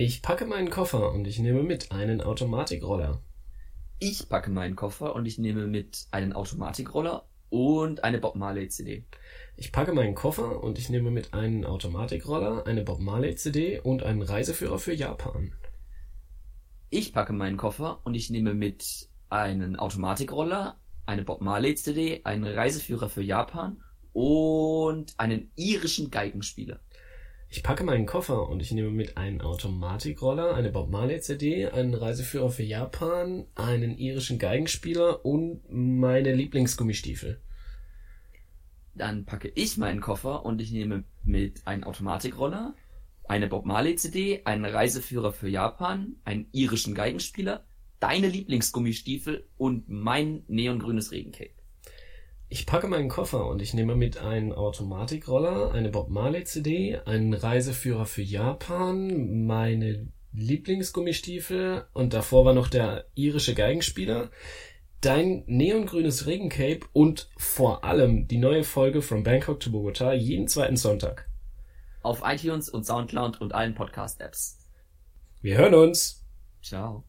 Ich packe meinen Koffer und ich nehme mit einen Automatikroller. Ich packe meinen Koffer und ich nehme mit einen Automatikroller und eine Bob Marley CD. Ich packe meinen Koffer und ich nehme mit einen Automatikroller, eine Bob Marley CD und einen Reiseführer für Japan. Ich packe meinen Koffer und ich nehme mit einen Automatikroller, eine Bob Marley CD, einen Reiseführer für Japan und einen irischen Geigenspieler. Ich packe meinen Koffer und ich nehme mit einen Automatikroller, eine Bob Marley CD, einen Reiseführer für Japan, einen irischen Geigenspieler und meine Lieblingsgummistiefel. Dann packe ich meinen Koffer und ich nehme mit einen Automatikroller, eine Bob Marley CD, einen Reiseführer für Japan, einen irischen Geigenspieler, deine Lieblingsgummistiefel und mein neongrünes Regencape. Ich packe meinen Koffer und ich nehme mit einen Automatikroller, eine Bob Marley CD, einen Reiseführer für Japan, meine Lieblingsgummistiefel und davor war noch der irische Geigenspieler, dein neongrünes Regencape und vor allem die neue Folge From Bangkok to Bogota jeden zweiten Sonntag. Auf iTunes und Soundcloud und allen Podcast-Apps. Wir hören uns. Ciao.